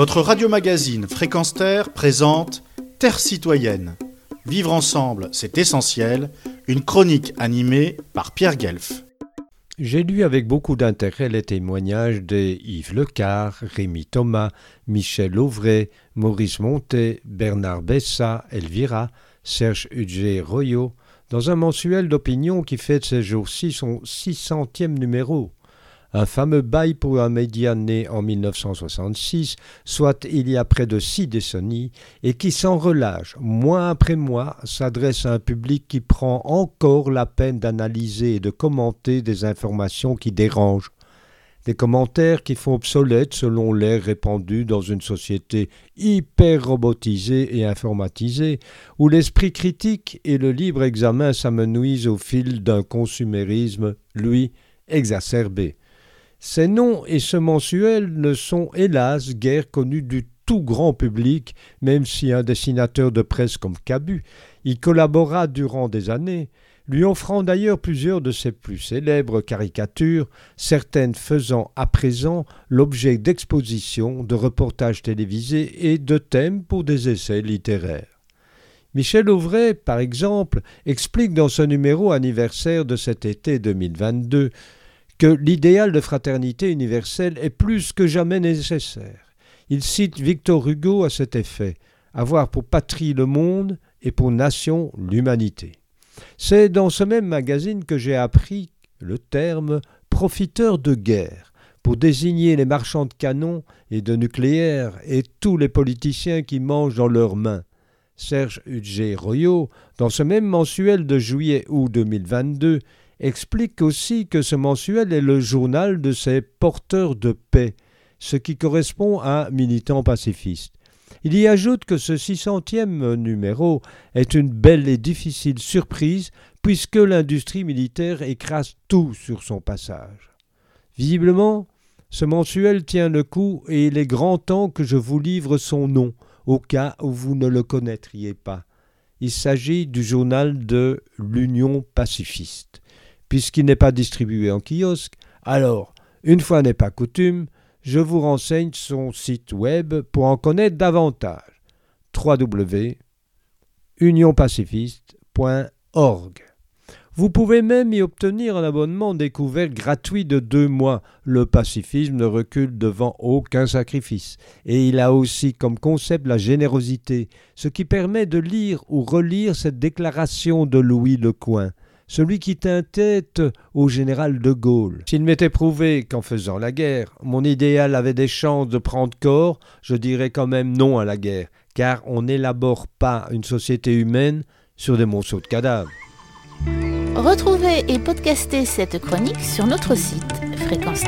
Votre radio-magazine Fréquence Terre présente Terre citoyenne. Vivre ensemble, c'est essentiel. Une chronique animée par Pierre Guelf. J'ai lu avec beaucoup d'intérêt les témoignages de Yves Lecar, Rémi Thomas, Michel Auvray, Maurice Montet, Bernard Bessa, Elvira, Serge Udger Royot, dans un mensuel d'opinion qui fête ces jours-ci son 600e numéro un fameux bail pour un média né en 1966, soit il y a près de six décennies, et qui sans relâche, mois après mois, s'adresse à un public qui prend encore la peine d'analyser et de commenter des informations qui dérangent. Des commentaires qui font obsolète selon l'air répandu dans une société hyper robotisée et informatisée, où l'esprit critique et le libre examen s'amenuisent au fil d'un consumérisme, lui, exacerbé. Ces noms et ce mensuel ne sont hélas guère connus du tout grand public, même si un dessinateur de presse comme Cabu y collabora durant des années, lui offrant d'ailleurs plusieurs de ses plus célèbres caricatures, certaines faisant à présent l'objet d'expositions, de reportages télévisés et de thèmes pour des essais littéraires. Michel Auvray, par exemple, explique dans ce numéro anniversaire de cet été 2022 que l'idéal de fraternité universelle est plus que jamais nécessaire. Il cite Victor Hugo à cet effet avoir pour patrie le monde et pour nation l'humanité. C'est dans ce même magazine que j'ai appris le terme profiteur de guerre pour désigner les marchands de canons et de nucléaire et tous les politiciens qui mangent dans leurs mains. Serge Hudger Royot, dans ce même mensuel de juillet-août 2022, explique aussi que ce mensuel est le journal de ces porteurs de paix, ce qui correspond à militants pacifistes. Il y ajoute que ce 600e numéro est une belle et difficile surprise puisque l'industrie militaire écrase tout sur son passage. Visiblement, ce mensuel tient le coup et il est grand temps que je vous livre son nom, au cas où vous ne le connaîtriez pas. Il s'agit du journal de l'Union pacifiste puisqu'il n'est pas distribué en kiosque, alors, une fois n'est pas coutume, je vous renseigne son site web pour en connaître davantage. www.unionpacifiste.org. Vous pouvez même y obtenir un abonnement découvert gratuit de deux mois. Le pacifisme ne recule devant aucun sacrifice. Et il a aussi comme concept la générosité, ce qui permet de lire ou relire cette déclaration de Louis Lecoing celui qui tint tête au général de Gaulle. S'il m'était prouvé qu'en faisant la guerre, mon idéal avait des chances de prendre corps, je dirais quand même non à la guerre, car on n'élabore pas une société humaine sur des monceaux de cadavres. Retrouvez et podcastez cette chronique sur notre site fréquence